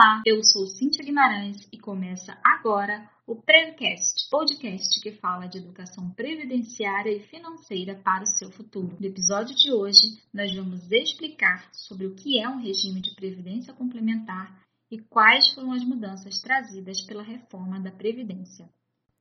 Olá, eu sou Cíntia Guimarães e começa agora o Prevcast, podcast que fala de educação previdenciária e financeira para o seu futuro. No episódio de hoje, nós vamos explicar sobre o que é um regime de previdência complementar e quais foram as mudanças trazidas pela reforma da Previdência.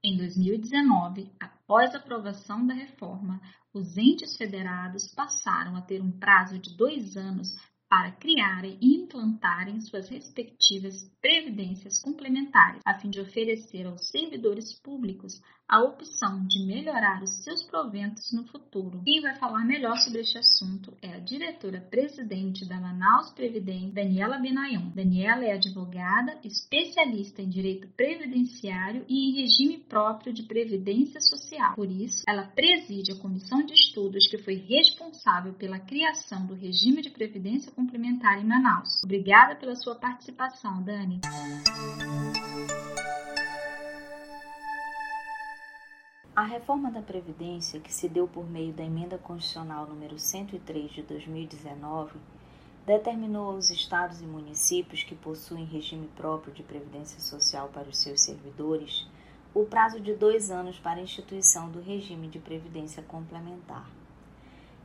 Em 2019, após a aprovação da reforma, os entes federados passaram a ter um prazo de dois anos para criarem e implantarem suas respectivas previdências complementares, a fim de oferecer aos servidores públicos a opção de melhorar os seus proventos no futuro. Quem vai falar melhor sobre este assunto é a diretora-presidente da Manaus Previdência, Daniela Benayon. Daniela é advogada, especialista em direito previdenciário e em regime próprio de previdência social. Por isso, ela preside a comissão de estudos que foi responsável pela criação do regime de previdência complementar em Manaus. Obrigada pela sua participação, Dani. A reforma da Previdência, que se deu por meio da Emenda Constitucional número 103 de 2019, determinou aos estados e municípios que possuem regime próprio de previdência social para os seus servidores o prazo de dois anos para a instituição do regime de previdência complementar.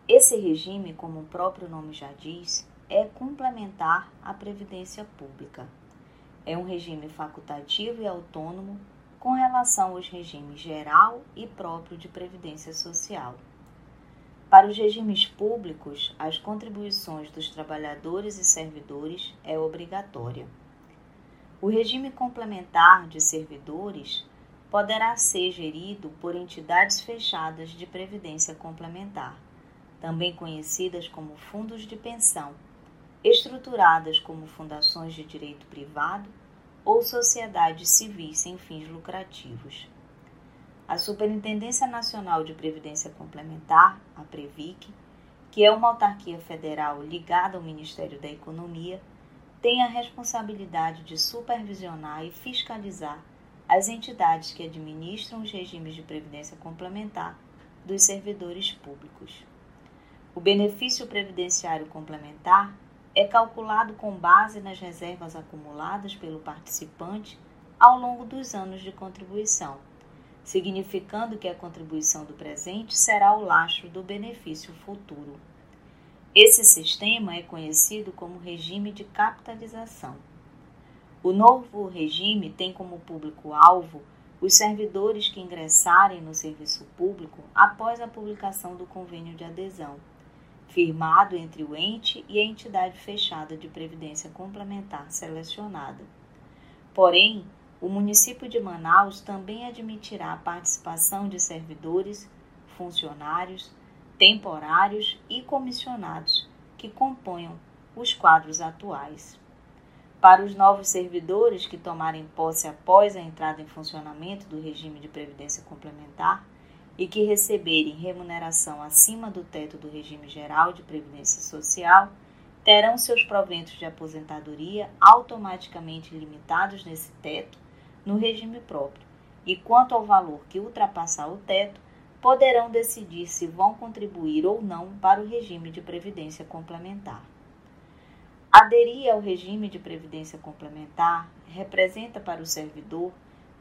Esse regime, como o próprio nome já diz, é complementar à previdência pública. É um regime facultativo e autônomo com relação aos regimes geral e próprio de previdência social. Para os regimes públicos, as contribuições dos trabalhadores e servidores é obrigatória. O regime complementar de servidores poderá ser gerido por entidades fechadas de previdência complementar, também conhecidas como fundos de pensão, estruturadas como fundações de direito privado ou sociedades civis sem fins lucrativos. A Superintendência Nacional de Previdência Complementar, a Previc, que é uma autarquia federal ligada ao Ministério da Economia, tem a responsabilidade de supervisionar e fiscalizar as entidades que administram os regimes de previdência complementar dos servidores públicos. O benefício previdenciário complementar é calculado com base nas reservas acumuladas pelo participante ao longo dos anos de contribuição, significando que a contribuição do presente será o lastro do benefício futuro. Esse sistema é conhecido como regime de capitalização. O novo regime tem como público-alvo os servidores que ingressarem no serviço público após a publicação do convênio de adesão firmado entre o ente e a entidade fechada de previdência complementar selecionada. Porém, o município de Manaus também admitirá a participação de servidores, funcionários, temporários e comissionados que componham os quadros atuais. Para os novos servidores que tomarem posse após a entrada em funcionamento do regime de previdência complementar, e que receberem remuneração acima do teto do regime geral de previdência social terão seus proventos de aposentadoria automaticamente limitados nesse teto no regime próprio, e quanto ao valor que ultrapassar o teto, poderão decidir se vão contribuir ou não para o regime de previdência complementar. Aderir ao regime de previdência complementar representa para o servidor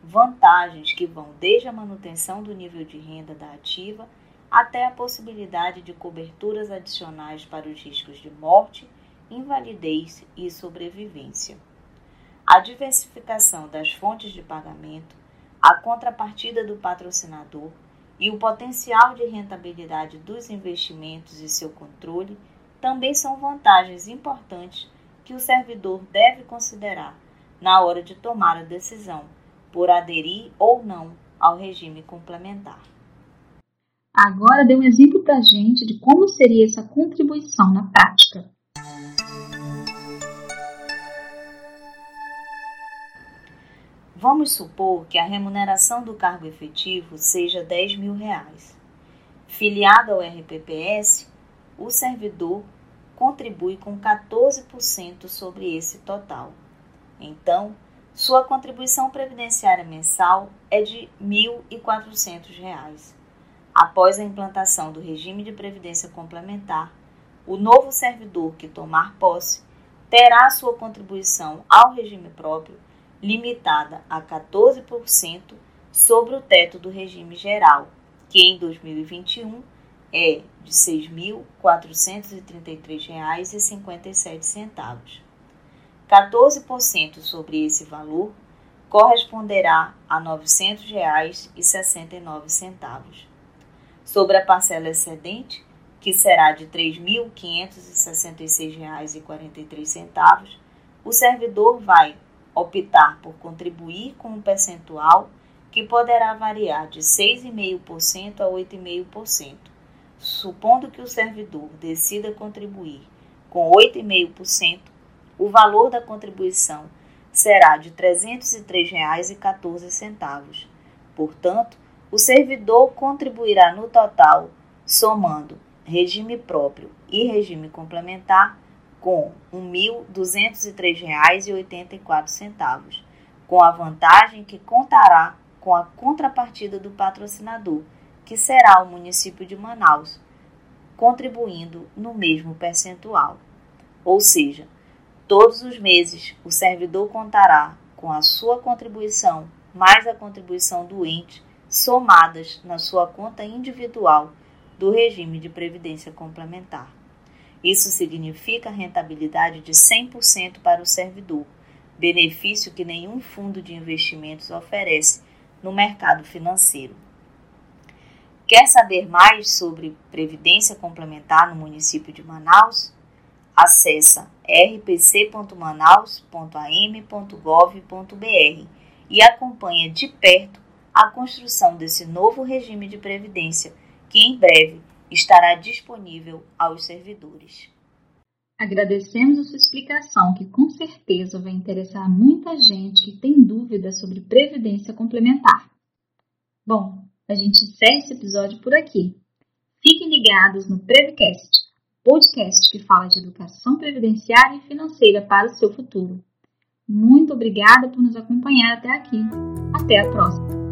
vantagens que vão desde a manutenção do nível de renda da ativa até a possibilidade de coberturas adicionais para os riscos de morte, invalidez e sobrevivência. A diversificação das fontes de pagamento, a contrapartida do patrocinador e o potencial de rentabilidade dos investimentos e seu controle também são vantagens importantes que o servidor deve considerar na hora de tomar a decisão por aderir ou não ao regime complementar. Agora dê um exemplo para a gente de como seria essa contribuição na prática. Vamos supor que a remuneração do cargo efetivo seja 10 mil reais. Filiado ao RPPS, o servidor contribui com 14% sobre esse total. Então, sua contribuição previdenciária mensal é de R$ 1.400. Após a implantação do regime de previdência complementar, o novo servidor que tomar posse terá sua contribuição ao regime próprio limitada a 14% sobre o teto do regime geral, que em 2021 é de R$ 6.433,57. 14% sobre esse valor corresponderá a R$ 900,69. Sobre a parcela excedente, que será de R$ 3.566,43, o servidor vai optar por contribuir com um percentual que poderá variar de 6,5% a 8,5%. Supondo que o servidor decida contribuir com 8,5%, o valor da contribuição será de R$ 303,14. Portanto, o servidor contribuirá no total, somando regime próprio e regime complementar, com R$ 1.203,84, com a vantagem que contará com a contrapartida do patrocinador, que será o município de Manaus, contribuindo no mesmo percentual. Ou seja, todos os meses o servidor contará com a sua contribuição mais a contribuição do ente somadas na sua conta individual do regime de previdência complementar. Isso significa rentabilidade de 100% para o servidor, benefício que nenhum fundo de investimentos oferece no mercado financeiro. Quer saber mais sobre previdência complementar no município de Manaus? Acesse rpc.manaus.am.gov.br e acompanhe de perto a construção desse novo regime de previdência que em breve estará disponível aos servidores. Agradecemos a sua explicação, que com certeza vai interessar muita gente que tem dúvidas sobre previdência complementar. Bom, a gente encerra esse episódio por aqui. Fiquem ligados no Prevcast, podcast que fala de educação previdenciária e financeira para o seu futuro. Muito obrigada por nos acompanhar até aqui. Até a próxima!